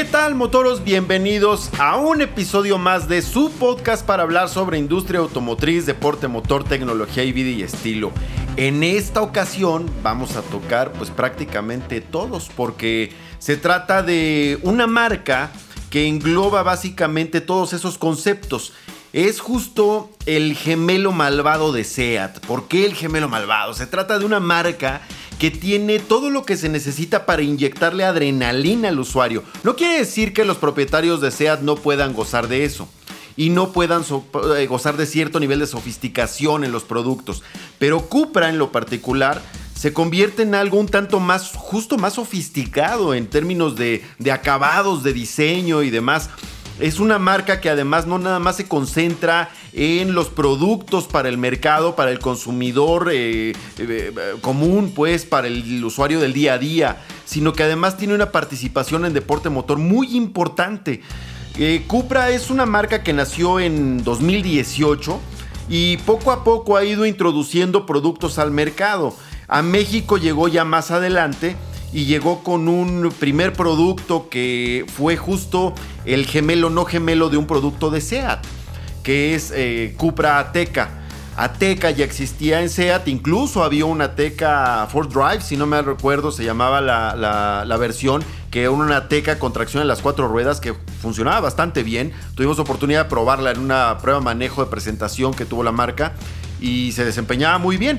¿Qué tal motoros? Bienvenidos a un episodio más de su podcast para hablar sobre industria automotriz, deporte motor, tecnología y vida y estilo. En esta ocasión vamos a tocar pues prácticamente todos porque se trata de una marca que engloba básicamente todos esos conceptos. Es justo el gemelo malvado de SEAT. ¿Por qué el gemelo malvado? Se trata de una marca que tiene todo lo que se necesita para inyectarle adrenalina al usuario. No quiere decir que los propietarios de SEAT no puedan gozar de eso y no puedan eh, gozar de cierto nivel de sofisticación en los productos, pero Cupra en lo particular se convierte en algo un tanto más, justo más sofisticado en términos de, de acabados, de diseño y demás. Es una marca que además no nada más se concentra en los productos para el mercado, para el consumidor eh, eh, común, pues para el usuario del día a día, sino que además tiene una participación en deporte motor muy importante. Eh, Cupra es una marca que nació en 2018 y poco a poco ha ido introduciendo productos al mercado. A México llegó ya más adelante y llegó con un primer producto que fue justo el gemelo no gemelo de un producto de SEAT, que es eh, Cupra Ateca. Ateca ya existía en SEAT, incluso había una Ateca Force Drive, si no me recuerdo, se llamaba la, versión, que era una Ateca con tracción en las cuatro ruedas que funcionaba bastante bien. Tuvimos oportunidad de probarla en una prueba manejo de presentación que tuvo la marca y se desempeñaba muy bien.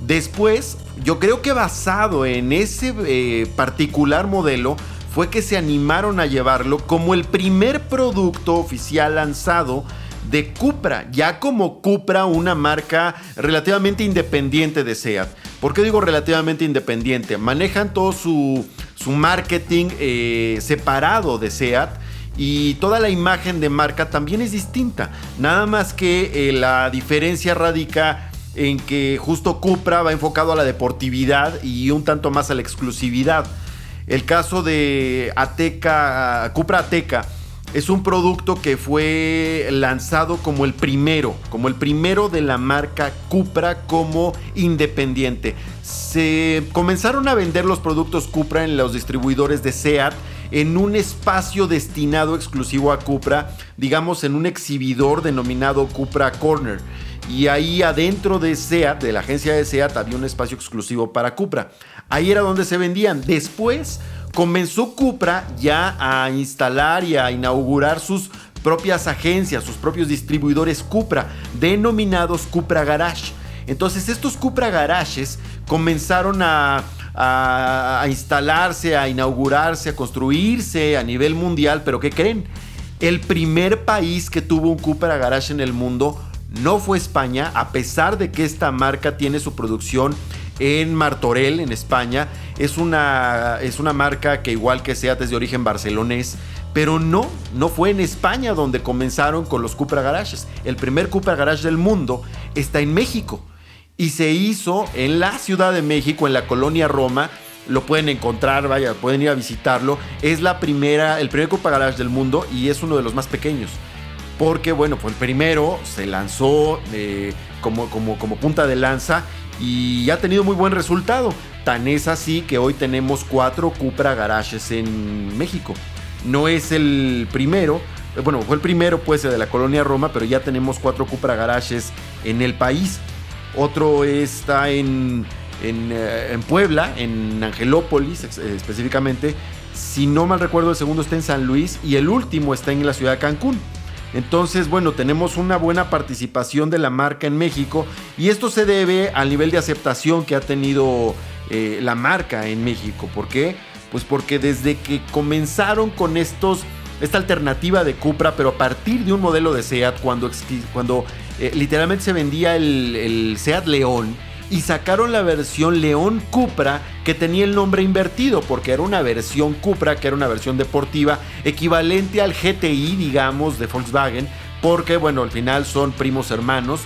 Después, yo creo que basado en ese eh, particular modelo, fue que se animaron a llevarlo como el primer producto oficial lanzado de Cupra, ya como Cupra, una marca relativamente independiente de SEAT. ¿Por qué digo relativamente independiente? Manejan todo su, marketing eh, separado de SEAT y toda la imagen de marca también es distinta. Nada más que eh, la diferencia radica en que justo Cupra va enfocado a la deportividad y un tanto más a la exclusividad. El caso de Ateca, Cupra Ateca, es un producto que fue lanzado como el primero, como el primero de la marca Cupra como independiente. Se comenzaron a vender los productos Cupra en los distribuidores de SEAT en un espacio destinado exclusivo a Cupra, digamos en un exhibidor denominado Cupra Corner y ahí adentro de SEAT, de la agencia de SEAT, había un espacio exclusivo para Cupra. Ahí era donde se vendían. Después comenzó Cupra ya a instalar y a inaugurar sus propias agencias, sus propios distribuidores Cupra, denominados Cupra Garage. Entonces estos Cupra Garages comenzaron a, a, instalarse, a inaugurarse, a construirse a nivel mundial, pero ¿qué creen? El primer país que tuvo un Cupra Garage en el mundo no fue España, a pesar de que esta marca tiene su producción en Martorell, en España. Es una, es una marca que igual que Seat es de origen barcelonés, pero no, no fue en España donde comenzaron con los Cupra Garages. El primer Cupra Garage del mundo está en México y se hizo en la Ciudad de México, en la colonia Roma. Lo pueden encontrar, vaya, pueden ir a visitarlo. Es la primera, el primer Cupra Garage del mundo y es uno de los más pequeños porque bueno, el primero, se lanzó eh, como, como, como punta de lanza y ha tenido muy buen resultado. Tan es así que hoy tenemos cuatro Cupra Garages en México. No es el primero, eh, bueno, fue el primero pues de la colonia Roma, pero ya tenemos cuatro Cupra Garages en el país. Otro está en, en, eh, en Puebla, en Angelópolis específicamente. Si no mal recuerdo, el segundo está en San Luis y el último está en la ciudad de Cancún. Entonces, bueno, tenemos una buena participación de la marca en México y esto se debe al nivel de aceptación que ha tenido eh, la marca en México. ¿Por qué? Pues porque desde que comenzaron con estos, esta alternativa de Cupra, pero a partir de un modelo de SEAT, cuando, cuando eh, literalmente se vendía el, el SEAT León, y sacaron la versión León Cupra que tenía el nombre invertido porque era una versión Cupra que era una versión deportiva equivalente al GTI digamos de Volkswagen porque bueno al final son primos hermanos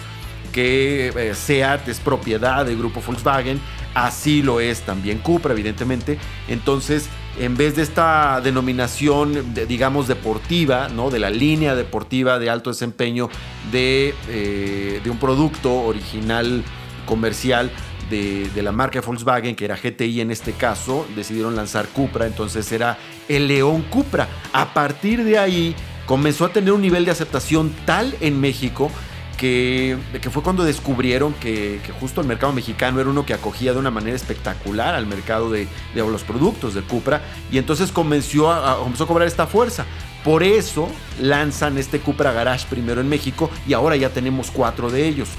que eh, SEAT es propiedad del grupo Volkswagen así lo es también Cupra evidentemente entonces en vez de esta denominación, digamos, deportiva, ¿no? de la línea deportiva de alto desempeño de, eh, de un producto original comercial de, la marca Volkswagen, que era GTI en este caso, decidieron lanzar Cupra, entonces era el León Cupra. A partir de ahí comenzó a tener un nivel de aceptación tal en México que, que, fue cuando descubrieron que, justo el mercado mexicano era uno que acogía de una manera espectacular al mercado de, de los productos de Cupra y entonces comenzó a, comenzó a cobrar esta fuerza. Por eso lanzan este Cupra Garage primero en México y ahora ya tenemos cuatro de ellos.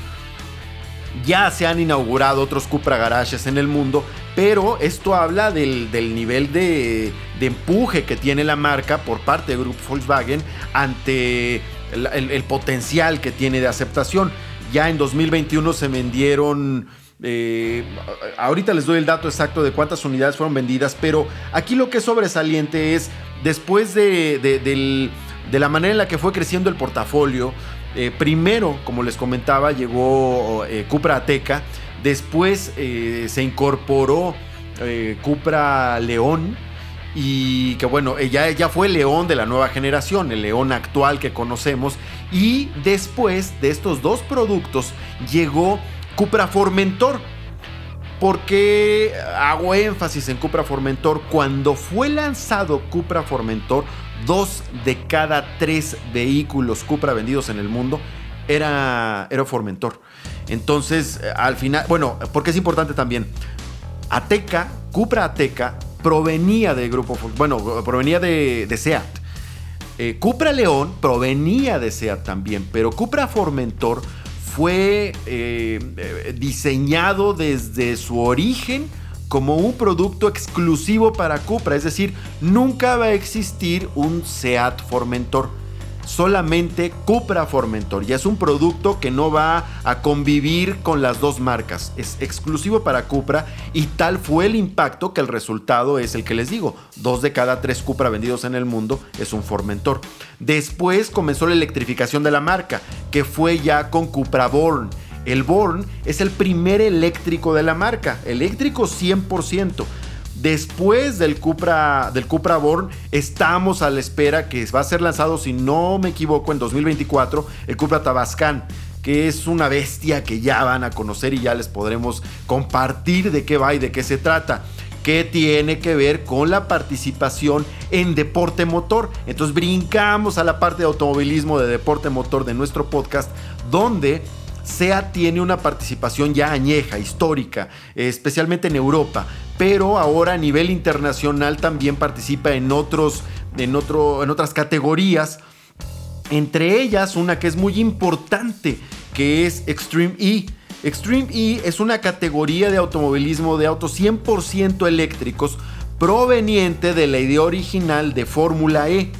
Ya se han inaugurado otros Cupra Garages en el mundo, pero esto habla del, del nivel de, de, empuje que tiene la marca por parte del grupo Volkswagen ante el, el, potencial que tiene de aceptación. Ya en 2021 se vendieron... Eh, ahorita les doy el dato exacto de cuántas unidades fueron vendidas, pero aquí lo que es sobresaliente es después de, de, de la manera en la que fue creciendo el portafolio, eh, primero, como les comentaba, llegó eh, Cupra Ateca, después eh, se incorporó Cupra León y que bueno, ya, ya fue el León de la nueva generación, el León actual que conocemos y después de estos dos productos llegó Cupra Formentor. ¿Por qué hago énfasis en Cupra Formentor? Cuando fue lanzado Cupra Formentor, dos de cada tres vehículos Cupra vendidos en el mundo era, era Formentor. Entonces, al final, bueno, porque es importante también, Ateca, Cupra Ateca, provenía del grupo, bueno, provenía de, de SEAT. Eh, Cupra León provenía de SEAT también, pero Cupra Formentor fue eh, diseñado desde su origen como un producto exclusivo para Cupra, es decir, nunca va a existir un Seat Formentor solamente Cupra Formentor. Y es un producto que no va a convivir con las dos marcas. Es exclusivo para Cupra y tal fue el impacto que el resultado es el que les digo. Dos de cada tres Cupra vendidos en el mundo es un Formentor. Después comenzó la electrificación de la marca, que fue ya con Cupra Born. El Born es el primer eléctrico de la marca, eléctrico 100%. Después del Cupra, del Cupra Born, estamos a la espera que va a ser lanzado, si no me equivoco, en 2024, el Cupra Tabascan que es una bestia que ya van a conocer y ya les podremos compartir de qué va y de qué se trata que tiene que ver con la participación en deporte motor. Entonces brincamos a la parte de automovilismo de deporte motor de nuestro podcast, donde SEA tiene una participación ya añeja, histórica, especialmente en Europa, pero ahora a nivel internacional también participa en, otros, en, en otras categorías, entre ellas una que es muy importante, que es Extreme E. Extreme E es una categoría de automovilismo de autos 100% eléctricos proveniente de la idea original de Fórmula E.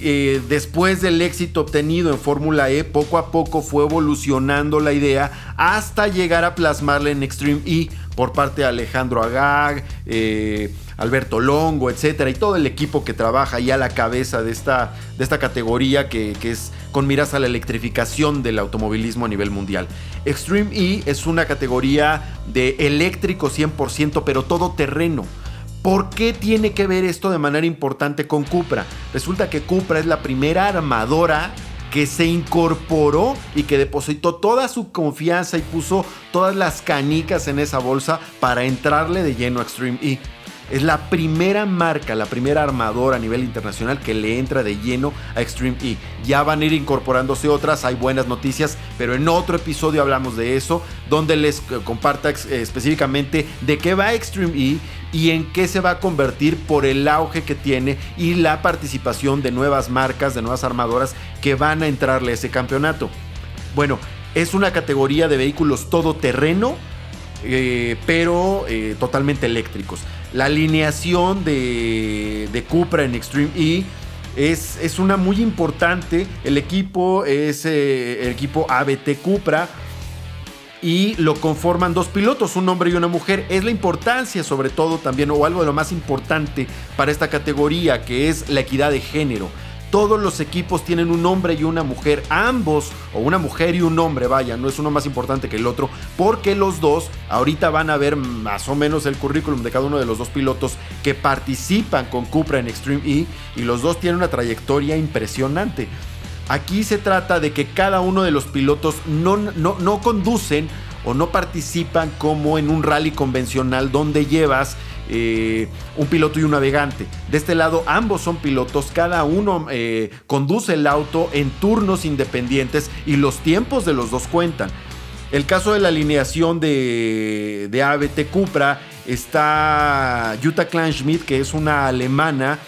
Eh, después del éxito obtenido en Fórmula E, poco a poco fue evolucionando la idea hasta llegar a plasmarla en Extreme E por parte de Alejandro Agag, eh, Alberto Longo, etcétera, y todo el equipo que trabaja ya a la cabeza de esta, de esta categoría que, que es con miras a la electrificación del automovilismo a nivel mundial. Extreme E es una categoría de eléctrico 100%, pero todo terreno. ¿Por qué tiene que ver esto de manera importante con Cupra? Resulta que Cupra es la primera armadora que se incorporó y que depositó toda su confianza y puso todas las canicas en esa bolsa para entrarle de lleno a Extreme E. Es la primera marca, la primera armadora a nivel internacional que le entra de lleno a Extreme E. Ya van a ir incorporándose otras, hay buenas noticias, pero en otro episodio hablamos de eso, donde les comparta específicamente de qué va Extreme E y en qué se va a convertir por el auge que tiene y la participación de nuevas marcas, de nuevas armadoras que van a entrarle a ese campeonato. Bueno, es una categoría de vehículos todoterreno, eh, pero eh, totalmente eléctricos. La alineación de, de Cupra en Extreme E es, es, una muy importante. El equipo es eh, el equipo ABT Cupra y lo conforman dos pilotos, un hombre y una mujer. Es la importancia sobre todo también, o algo de lo más importante para esta categoría, que es la equidad de género. Todos los equipos tienen un hombre y una mujer, ambos, o una mujer y un hombre, vaya, no es uno más importante que el otro, porque los dos ahorita van a ver más o menos el currículum de cada uno de los dos pilotos que participan con Cupra en Extreme E y los dos tienen una trayectoria impresionante. Aquí se trata de que cada uno de los pilotos no, no, no conducen o no participan como en un rally convencional donde llevas eh, un piloto y un navegante. De este lado ambos son pilotos, cada uno eh, conduce el auto en turnos independientes y los tiempos de los dos cuentan. El caso de la alineación de, de ABT Cupra está Jutta Kleinschmidt, que es una alemana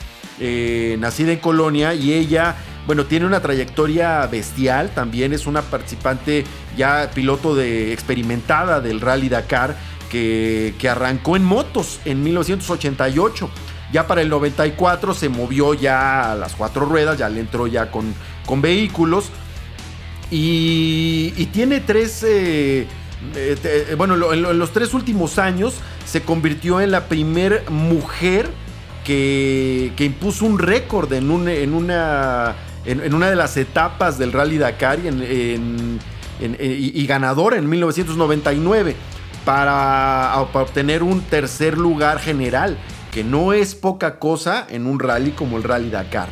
eh, nacida en Colonia y ella, bueno, tiene una trayectoria bestial, también es una participante ya piloto de experimentada del Rally Dakar que, arrancó en motos en 1988. Ya para el 94 se movió ya a las cuatro ruedas, ya le entró ya con, con vehículos. Y, tiene tres, eh, eh, eh, bueno, en, los tres últimos años se convirtió en la primer mujer que, impuso un récord en, en, una, en, una de las etapas del Rally Dakar y, y ganadora en 1999 para, obtener un tercer lugar general, que no es poca cosa en un rally como el Rally Dakar.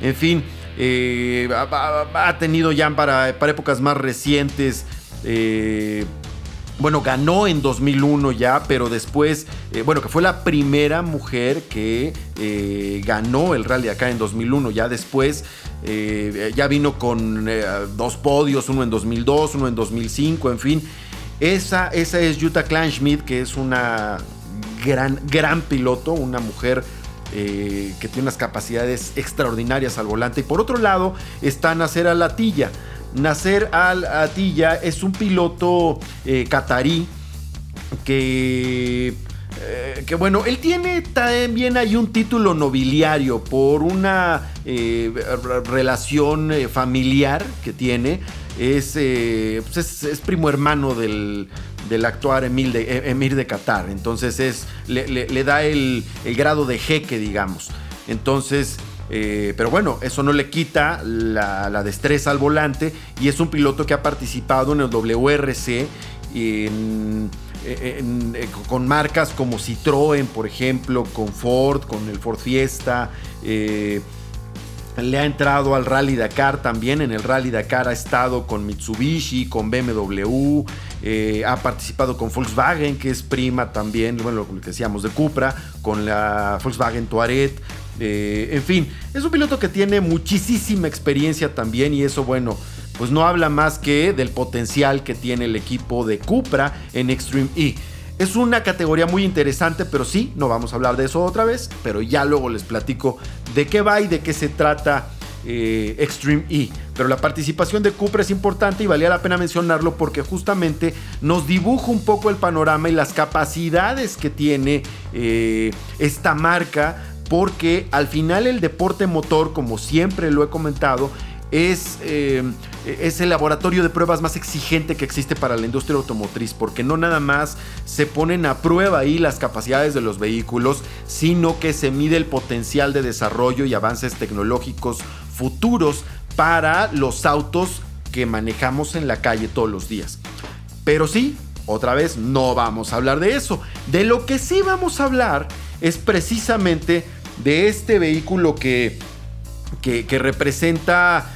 En fin, eh, ha, tenido ya para, épocas más recientes. Eh, bueno, ganó en 2001 ya, pero después, eh, bueno, que fue la primera mujer que ganó el rally Dakar en 2001. Ya después, ya vino con dos podios, uno en 2002, uno en 2005, en fin. Esa, esa es Jutta Kleinschmidt, que es una gran, gran piloto, una mujer eh, que tiene unas capacidades extraordinarias al volante. Y por otro lado está Nasser Al-Attiyah. Nasser Al-Attiyah es un piloto eh, catarí que eh, que bueno, él tiene también ahí un título nobiliario por una relación familiar que tiene eh, pues es, primo hermano del, actual emir de, eh, emir de Qatar. Entonces es, le, da el, grado de jeque, digamos. Entonces, eh, pero bueno, eso no le quita la, destreza al volante y es un piloto que ha participado en el WRC con marcas como Citroën, por ejemplo, con Ford, con el Ford Fiesta. Le ha entrado al Rally Dakar también. En el Rally Dakar ha estado con Mitsubishi, con BMW. Eh, ha participado con Volkswagen, que es prima también, bueno, lo que decíamos de Cupra, con la Volkswagen Touareg. Eh, en fin, es un piloto que tiene muchísima experiencia también y eso, bueno, pues no habla más que del potencial que tiene el equipo de Cupra en Extreme E. Es una categoría muy interesante, pero sí, no vamos a hablar de eso otra vez, pero ya luego les platico de qué va y de qué se trata eh, Extreme E. Pero la participación de Cupra es importante y valía la pena mencionarlo porque justamente nos dibuja un poco el panorama y las capacidades que tiene eh, esta marca porque al final el deporte motor, como siempre lo he comentado, es, eh, es, el laboratorio de pruebas más exigente que existe para la industria automotriz, porque no nada más se ponen a prueba ahí las capacidades de los vehículos, sino que se mide el potencial de desarrollo y avances tecnológicos futuros para los autos que manejamos en la calle todos los días. Pero sí, otra vez, no vamos a hablar de eso. De lo que sí vamos a hablar es precisamente de este vehículo que, que, representa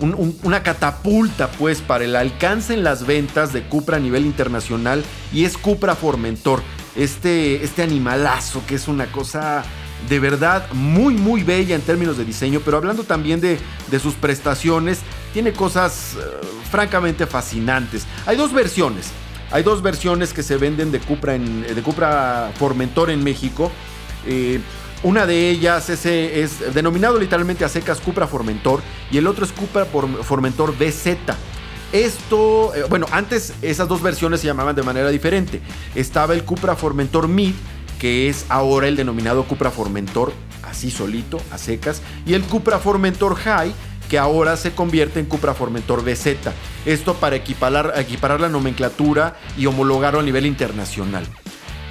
una catapulta pues para el alcance en las ventas de Cupra a nivel internacional y es Cupra Formentor, este, este animalazo que es una cosa de verdad muy muy bella en términos de diseño, pero hablando también de, sus prestaciones, tiene cosas eh, francamente fascinantes. Hay dos versiones, hay dos versiones que se venden de Cupra, en, de Cupra Formentor en México. Eh, una de ellas es, es, denominado literalmente a secas Cupra Formentor y el otro es Cupra Formentor BZ. Esto, eh, bueno, antes esas dos versiones se llamaban de manera diferente. Estaba el Cupra Formentor Mid, que es ahora el denominado Cupra Formentor, así solito, a secas, y el Cupra Formentor High, que ahora se convierte en Cupra Formentor BZ. Esto para equiparar, equiparar la nomenclatura y homologarlo a nivel internacional.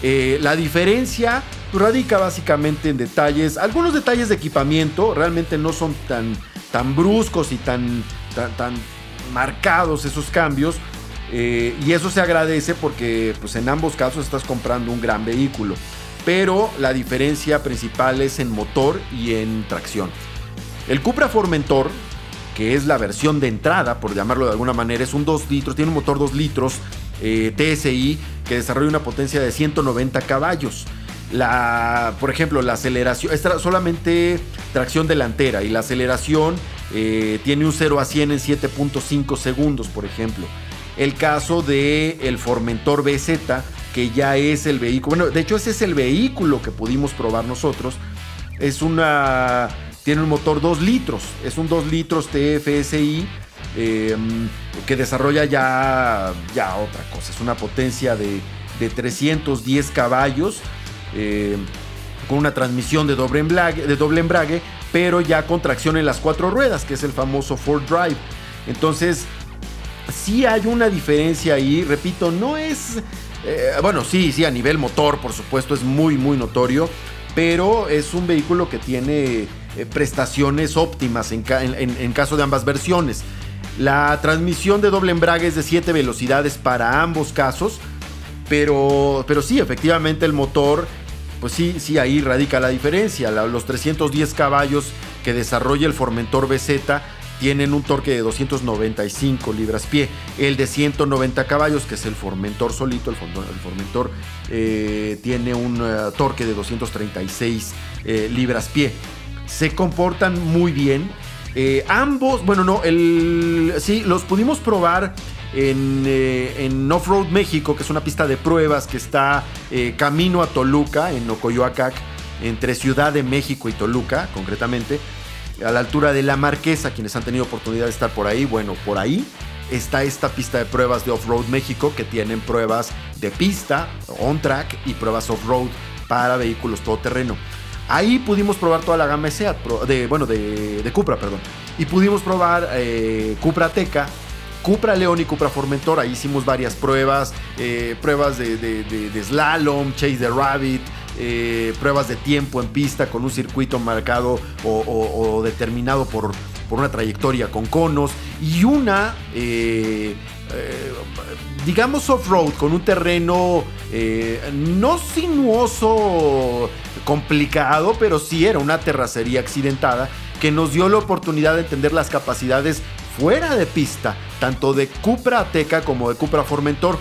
Eh, la diferencia radica básicamente en detalles, algunos detalles de equipamiento, realmente no son tan, tan bruscos y tan, tan, marcados esos cambios. Eh, y eso se agradece porque pues, en ambos casos estás comprando un gran vehículo. Pero la diferencia principal es en motor y en tracción. El Cupra Formentor, que es la versión de entrada, por llamarlo de alguna manera, es un 2 litros, tiene un motor 2 litros eh, TSI que desarrolla una potencia de 190 caballos. La, por ejemplo, la aceleración, es solamente tracción delantera y la aceleración eh, tiene un 0 a 100 en 7.5 segundos, por ejemplo. El caso de Formentor BZ, que ya es el vehículo, bueno, de hecho ese es el vehículo que pudimos probar nosotros. Es una, tiene un motor 2 litros, es un 2 litros TFSI em, que desarrolla ya, ya otra cosa, es una potencia de, de 310 caballos eh, con una transmisión de doble, embrague, de doble embrague, pero ya con tracción en las cuatro ruedas, que es el famoso Ford Drive. Entonces, sí hay una diferencia ahí, repito, no es... Eh, bueno, sí, sí, a nivel motor, por supuesto, es muy, muy notorio, pero es un vehículo que tiene eh, prestaciones óptimas en, caso de ambas versiones. La transmisión de doble embrague es de 7 velocidades para ambos casos, pero, pero sí, efectivamente el motor pues sí, sí, ahí radica la diferencia. los 310 caballos que desarrolla el Formentor BZ tienen un torque de 295 libras-pie. El de 190 caballos, que es el Formentor solito, el, Formentor eh, tiene un eh, torque de 236 eh, libras-pie. Se comportan muy bien. Ambos, bueno, no, el, sí, los pudimos probar en, eh, en Off-Road México, que es una pista de pruebas que está eh, camino a Toluca, en Ocoyoacac, entre Ciudad de México y Toluca, concretamente, a la altura de La Marquesa, quienes han tenido oportunidad de estar por ahí, bueno, por ahí está esta pista de pruebas de Off-Road México, que tienen pruebas de pista, on-track y pruebas off-road para vehículos todoterreno. Ahí pudimos probar toda la gama SEAT, de, bueno, de, de Cupra, perdón. Y pudimos probar eh, Cupra Teca, Cupra León y Cupra Formentor. Ahí hicimos varias pruebas, eh, pruebas de, slalom, chase the rabbit, eh, pruebas de tiempo en pista con un circuito marcado o, determinado por, por, una trayectoria con conos y una, digamos, off-road con un terreno no sinuoso, complicado, pero sí era una terracería accidentada que nos dio la oportunidad de entender las capacidades fuera de pista, tanto de Cupra Ateca como de Cupra Formentor.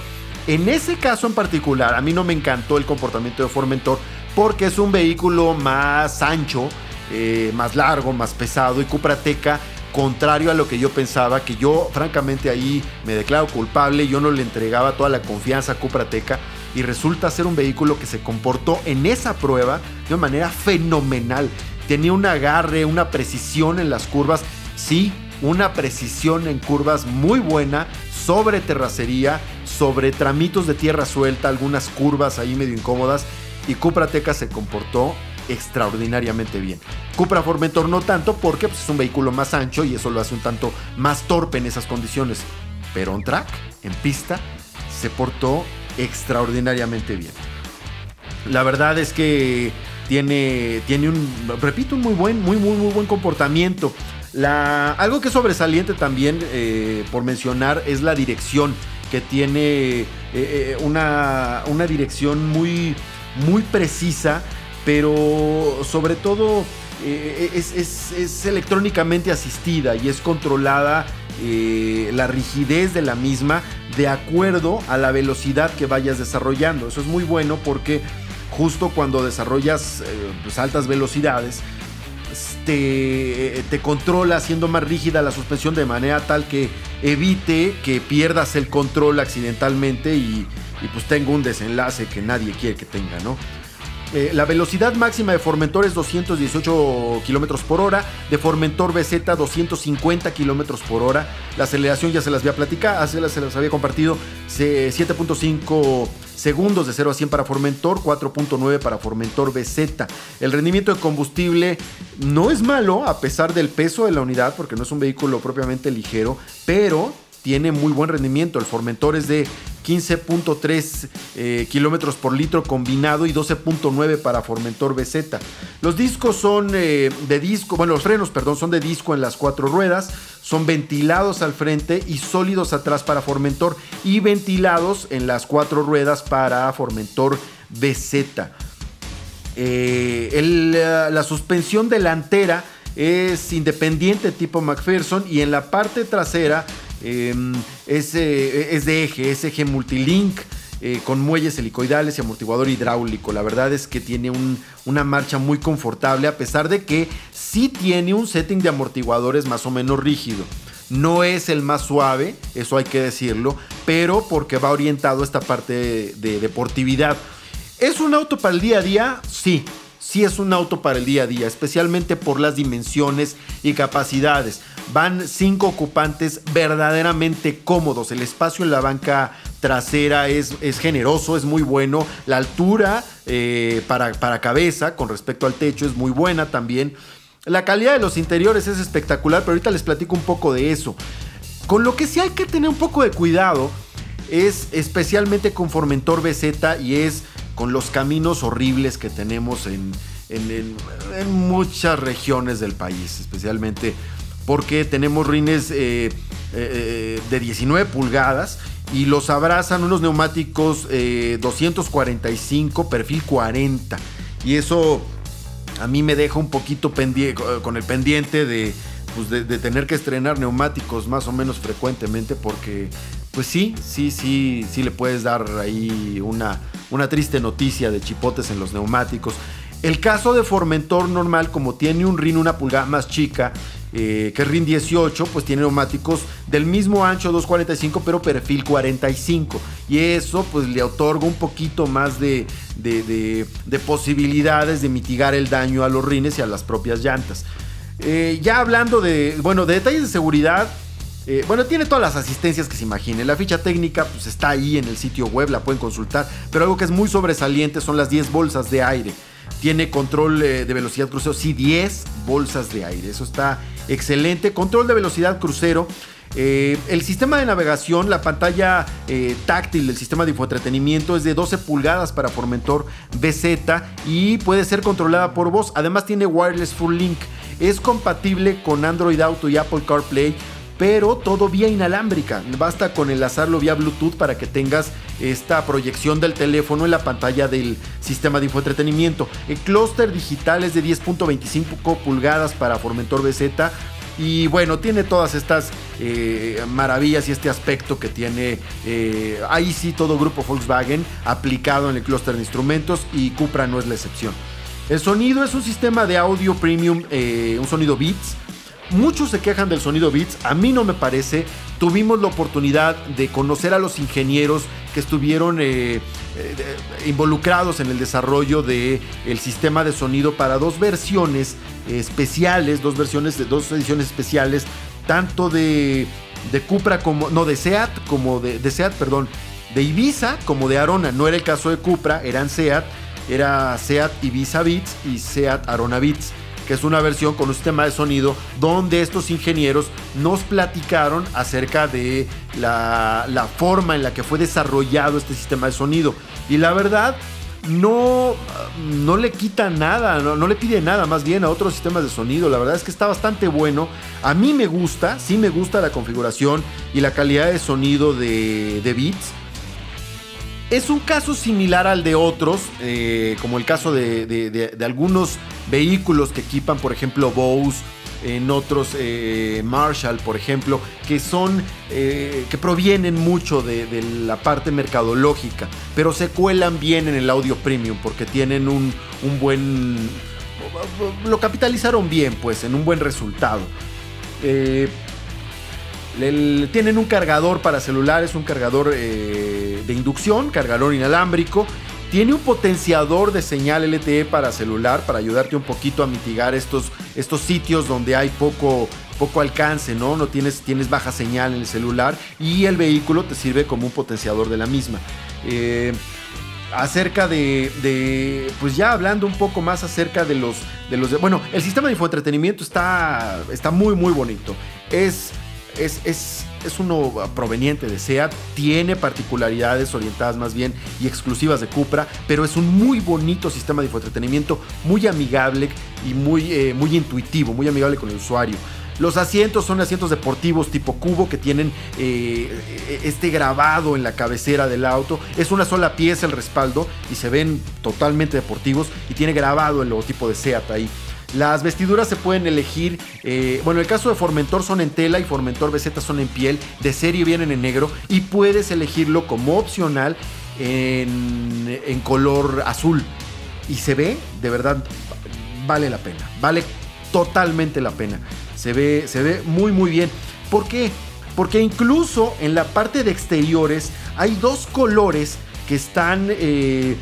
En ese caso en particular, a mí no me encantó el comportamiento de Formentor porque es un vehículo más ancho, eh, más largo, más pesado y Cupra Ateca contrario a lo que yo pensaba, que yo francamente ahí me declaro culpable, yo no le entregaba toda la confianza a Cupra Teca y resulta ser un vehículo que se comportó en esa prueba de una manera fenomenal. Tenía un agarre, una precisión en las curvas, sí, una precisión en curvas muy buena sobre terracería, sobre tramitos de tierra suelta, algunas curvas ahí medio incómodas y Cupra Teca se comportó extraordinariamente bien. Cupra Formentor no tanto porque pues, es un vehículo más ancho y eso lo hace un tanto más torpe en esas condiciones. Pero on track, en pista, se portó extraordinariamente bien. La verdad es que tiene, tiene un, repito, un muy buen, muy, muy, muy buen comportamiento algo que es sobresaliente también, eh, por mencionar, es la dirección, que tiene eh, eh, una, dirección muy, muy precisa, pero sobre todo es, electrónicamente asistida y es controlada la rigidez de la misma de acuerdo a la velocidad que vayas desarrollando. Eso es muy bueno porque justo cuando desarrollas pues, altas velocidades, te, te, controla haciendo más rígida la suspensión de manera tal que evite que pierdas el control accidentalmente y, y pues tenga un desenlace que nadie quiere que tenga, ¿no? Eh, la velocidad máxima de Formentor es 218 km por hora, de Formentor BZ 250 km por hora. La aceleración ya se las había platicado, las, se las había compartido, 7.5 segundos de 0 a 100 para Formentor, 4.9 para Formentor BZ. El rendimiento de combustible no es malo a pesar del peso de la unidad, porque no es un vehículo propiamente ligero, pero tiene muy buen rendimiento. El Formentor es de 15.3 eh, kilómetros por litro combinado y 12.9 para Formentor BZ. Los discos son eh, de disco, bueno, los frenos, perdón, son de disco en las cuatro ruedas, son ventilados al frente y sólidos atrás para Formentor y ventilados en las cuatro ruedas para Formentor BZ. Eh, la suspensión delantera es independiente tipo McPherson y en la parte trasera em, es, es, de eje, es eje multilink. con muelles helicoidales y amortiguador hidráulico. La verdad es que tiene una marcha muy confortable, a pesar de que sí tiene un setting de amortiguadores más o menos rígido. No es el más suave, eso hay que decirlo, pero porque va orientado a esta parte de, deportividad. ¿Es un auto para el día a día? Sí, sí es un auto para el día a día, especialmente por las dimensiones y capacidades. Van cinco ocupantes verdaderamente cómodos. El espacio en la banca trasera es, es generoso, es muy bueno. La altura eh, para, para cabeza con respecto al techo es muy buena también. La calidad de los interiores es espectacular, pero ahorita les platico un poco de eso. Con lo que sí hay que tener un poco de cuidado es especialmente con Formentor BZ y es con los caminos horribles que tenemos en, muchas regiones del país, especialmente porque tenemos rines eh, eh, de 19 pulgadas y los abrazan unos neumáticos 245 eh, perfil 40 y eso a mí me deja un poquito con el pendiente pues, de, de, tener que estrenar neumáticos más o menos frecuentemente porque pues sí, sí, sí, sí le puedes dar ahí una, una triste noticia de chipotes en los neumáticos. El caso de Formentor normal, como tiene un RIN una pulgada más chica, eh, que RIN 18, pues tiene neumáticos del mismo ancho 245, pero perfil 45. Y eso pues le otorga un poquito más de, de, posibilidades de mitigar el daño a los rines y a las propias llantas. Eh, ya hablando de, bueno, de detalles de seguridad, eh, bueno, tiene todas las asistencias que se imagine. La ficha técnica pues está ahí en el sitio web, la pueden consultar. Pero algo que es muy sobresaliente son las 10 bolsas de aire. Tiene control de velocidad crucero, sí, 10 bolsas de aire. Eso está excelente. Control de velocidad crucero. Eh, el sistema de navegación, la pantalla eh, táctil del sistema de infoentretenimiento es de 12 pulgadas para Formentor BZ y puede ser controlada por voz. Además tiene wireless full link. Es compatible con Android Auto y Apple CarPlay pero todo vía inalámbrica. Basta con enlazarlo vía Bluetooth para que tengas esta proyección del teléfono en la pantalla del sistema de infoentretenimiento. El clúster digital es de 10.25 pulgadas para Formentor BZ. Y bueno, tiene todas estas eh, maravillas y este aspecto que tiene eh, ahí sí todo grupo Volkswagen aplicado en el clúster de instrumentos y Cupra no es la excepción. El sonido es un sistema de audio premium, eh, un sonido Beats Muchos se quejan del sonido Beats, a mí no me parece. Tuvimos la oportunidad de conocer a los ingenieros que estuvieron eh, eh, involucrados en el desarrollo del el sistema de sonido para dos versiones especiales, dos versiones de dos ediciones especiales, tanto de, de Cupra como no de Seat como de, de Seat, perdón, de Ibiza como de Arona. No era el caso de Cupra, eran Seat, era Seat Ibiza Beats y Seat Arona Beats que es una versión con un sistema de sonido donde estos ingenieros nos platicaron acerca de la, forma en la que fue desarrollado este sistema de sonido. Y la verdad, no, no le quita nada, no, le pide nada más bien a otros sistemas de sonido. La verdad es que está bastante bueno. A mí me gusta, sí me gusta la configuración y la calidad de sonido de, de Beats. Es un caso similar al de otros, eh, como el caso de, algunos vehículos que equipan, por ejemplo, Bose, en otros eh, Marshall, por ejemplo, que son eh, que provienen mucho de, la parte mercadológica, pero se cuelan bien en el audio premium porque tienen un, un buen lo capitalizaron bien, pues, en un buen resultado tienen un cargador para celulares, un cargador eh, de inducción, cargador inalámbrico. Tiene un potenciador de señal LTE para celular para ayudarte un poquito a mitigar estos, estos sitios donde hay poco, poco alcance, ¿no? No tienes, tienes baja señal en el celular y el vehículo te sirve como un potenciador de la misma. Eh, acerca de, pues ya hablando un poco más acerca de los, de los, bueno, el sistema de infoentretenimiento está, está muy, muy bonito. Es es, es, uno proveniente de SEAT, tiene particularidades orientadas más bien y exclusivas de Cupra, pero es un muy bonito sistema de infoentretenimiento, muy amigable y muy, eh, muy intuitivo, muy amigable con el usuario. Los asientos son asientos deportivos tipo cubo que tienen eh, este grabado en la cabecera del auto. Es una sola pieza el respaldo y se ven totalmente deportivos y tiene grabado el logotipo de SEAT ahí. Las vestiduras se pueden elegir, eh, bueno, en el caso de Formentor son en tela y Formentor BZ son en piel, de serie vienen en negro y puedes elegirlo como opcional en, en color azul. Y se ve, de verdad, vale la pena, vale totalmente la pena. Se ve, se ve muy muy bien. ¿Por qué? Porque incluso en la parte de exteriores hay dos colores que están eh,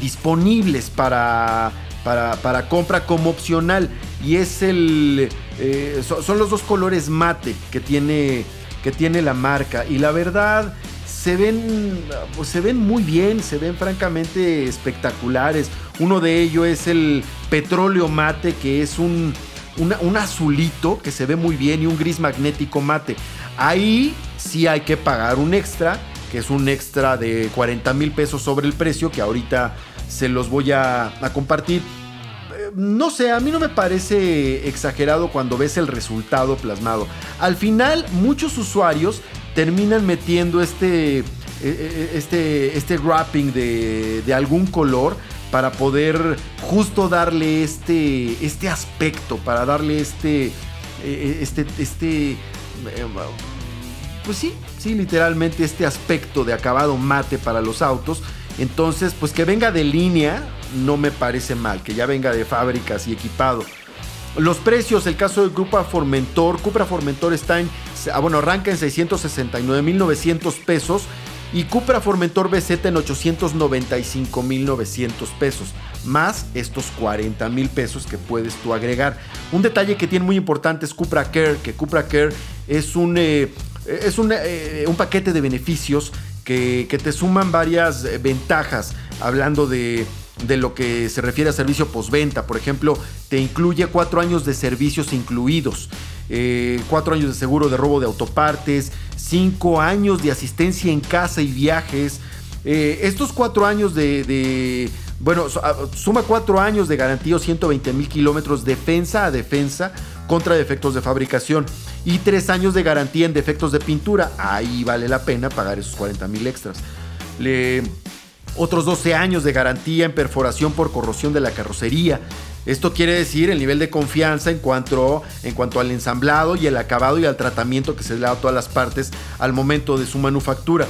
disponibles para, para, compra como opcional. Y es el. Eh, son los dos colores mate que tiene, que tiene la marca. Y la verdad. Se ven, pues se ven muy bien, se ven francamente espectaculares. Uno de ellos es el petróleo mate, que es un, un azulito que se ve muy bien y un gris magnético mate. Ahí sí hay que pagar un extra, que es un extra de 40 mil pesos sobre el precio, que ahorita se los voy a, compartir. Eh, no sé, a mí no me parece exagerado cuando ves el resultado plasmado. Al final, muchos usuarios terminan metiendo este, e, e, e, este, este wrapping de, de algún color para poder justo darle este, este aspecto, para darle este, este, este, pues sí, sí, literalmente este aspecto de acabado mate para los autos entonces, pues que venga de línea no me parece mal, que ya venga de fábricas y equipado. Los precios, el caso de Cupra Formentor, Cupra Formentor está en, ah, bueno, arranca en 669.900 pesos y Cupra Formentor BZ en 895.900 pesos, más estos 40 mil pesos que puedes tú agregar. Un detalle que tiene muy importante es Cupra Care, que Cupra Care es un, eh, es un, eh, un paquete de beneficios que, te suman varias eh, ventajas, hablando de, lo que se refiere a servicio postventa. Por ejemplo, te incluye cuatro años de servicios incluidos, eh, cuatro años de seguro de robo de autopartes, cinco años de asistencia en casa y viajes. Eh, estos cuatro años de, bueno, ah, suma cuatro años de garantía 120 mil kilómetros defensa a defensa contra defectos de fabricación y tres años de garantía en defectos de pintura. Ahí vale la pena pagar esos 40 mil extras. Le, otros 12 años de garantía en perforación por corrosión de la carrocería. Esto quiere decir el nivel de confianza en cuanto, en cuanto al ensamblado y el acabado y al tratamiento que se le da a todas las partes al momento de su manufactura.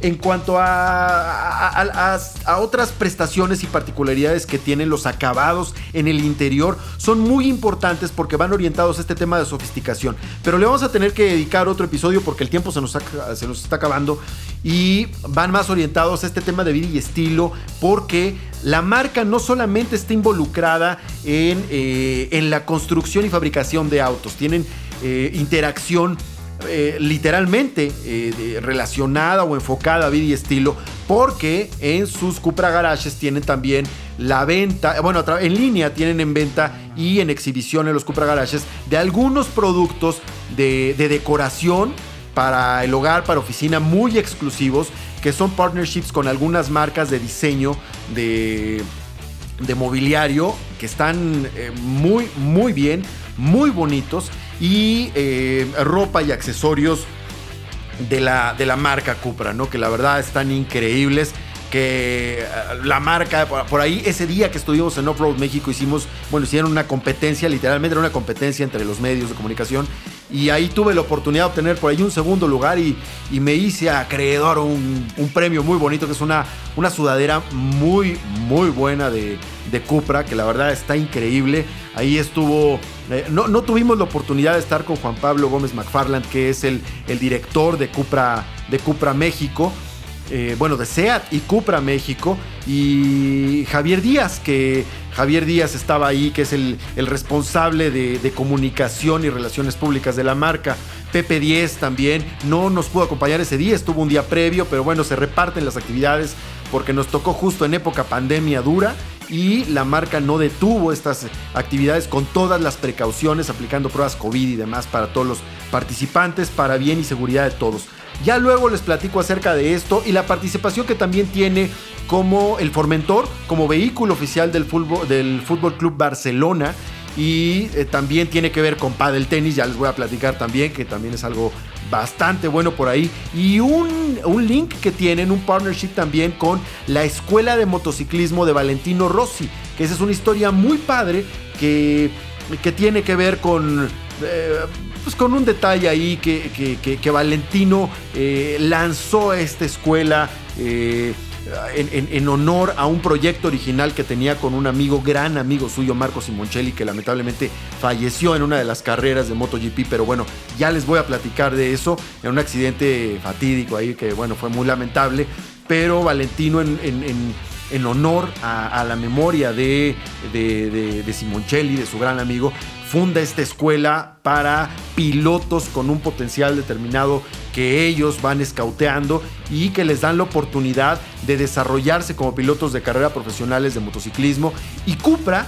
En cuanto a, otras prestaciones y particularidades que tienen los acabados en el interior, son muy importantes porque van orientados a este tema de sofisticación. Pero le vamos a tener que dedicar otro episodio porque el tiempo se nos, se nos está acabando y van más orientados a este tema de vida y estilo porque la marca no solamente está involucrada en, eh, en la construcción y fabricación de autos, tienen eh, interacción eh, literalmente eh, relacionada o enfocada a vida y estilo, porque en sus Cupra Garages tienen también la venta, bueno, en línea tienen en venta y en exhibición en los Cupra Garages de algunos productos de, decoración para el hogar, para oficina, muy exclusivos, que son partnerships con algunas marcas de diseño de, mobiliario que están eh, muy, muy bien, muy bonitos y eh, ropa y accesorios de la, de la marca Cupra, ¿no? Que la verdad están increíbles que eh, la marca, por ahí, ese día que estuvimos en Off-Road México, hicimos, bueno, hicieron una competencia, literalmente era una competencia entre los medios de comunicación, y ahí tuve la oportunidad de obtener por ahí un segundo lugar y, me hice acreedor un, un, premio muy bonito, que es una, una sudadera muy, muy buena de, de Cupra, que la verdad está increíble. Ahí estuvo, eh, no, no, tuvimos la oportunidad de estar con Juan Pablo Gómez McFarland, que es el, el director de Cupra, de Cupra México. Eh, bueno, de SEAT y Cupra México, y Javier Díaz, que Javier Díaz estaba ahí, que es el, responsable de, comunicación y relaciones públicas de la marca. Pepe 10 también no nos pudo acompañar ese día, estuvo un día previo, pero bueno, se reparten las actividades porque nos tocó justo en época pandemia dura y la marca no detuvo estas actividades con todas las precauciones, aplicando pruebas COVID y demás para todos los participantes, para bien y seguridad de todos. Ya luego les platico acerca de esto y la participación que también tiene como el Formentor, como vehículo oficial del Fútbol, del fútbol Club Barcelona. Y eh, también tiene que ver con Padel Tenis, ya les voy a platicar también, que también es algo bastante bueno por ahí. Y un, un, link que tienen, un partnership también con la Escuela de Motociclismo de Valentino Rossi, que esa es una historia muy padre que, que tiene que ver con... Eh, pues con un detalle ahí que, que, Valentino eh, lanzó esta escuela eh, en, honor a un proyecto original que tenía con un amigo, gran amigo suyo, Marco Simoncelli, que lamentablemente falleció en una de las carreras de MotoGP, pero bueno, ya les voy a platicar de eso, en un accidente fatídico ahí que bueno, fue muy lamentable, pero Valentino en, honor a, la memoria de, de, de Simoncelli, de su gran amigo, funda esta escuela para pilotos con un potencial determinado que ellos van escauteando y que les dan la oportunidad de desarrollarse como pilotos de carrera profesionales de motociclismo. Y Cupra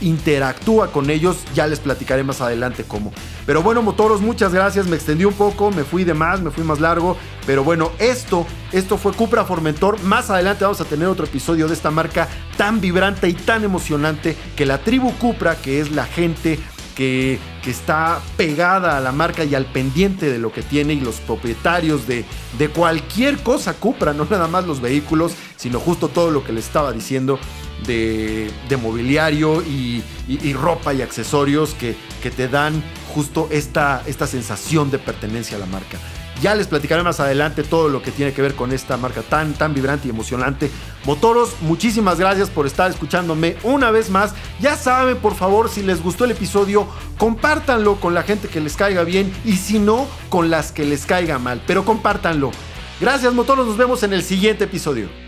interactúa con ellos, ya les platicaré más adelante cómo. Pero bueno, motoros, muchas gracias, me extendí un poco, me fui de más, me fui más largo, pero bueno, esto, esto fue Cupra Formentor, más adelante vamos a tener otro episodio de esta marca tan vibrante y tan emocionante que la tribu Cupra, que es la gente que, está pegada a la marca y al pendiente de lo que tiene y los propietarios de, de cualquier cosa Cupra, no nada más los vehículos, sino justo todo lo que le estaba diciendo de, mobiliario y, ropa y accesorios que, que te dan justo esta, esta sensación de pertenencia a la marca. Ya les platicaré más adelante todo lo que tiene que ver con esta marca tan, tan vibrante y emocionante. Motoros, muchísimas gracias por estar escuchándome una vez más. Ya saben, por favor, si les gustó el episodio, compártanlo con la gente que les caiga bien y si no, con las que les caiga mal. Pero compártanlo. Gracias, Motoros. Nos vemos en el siguiente episodio.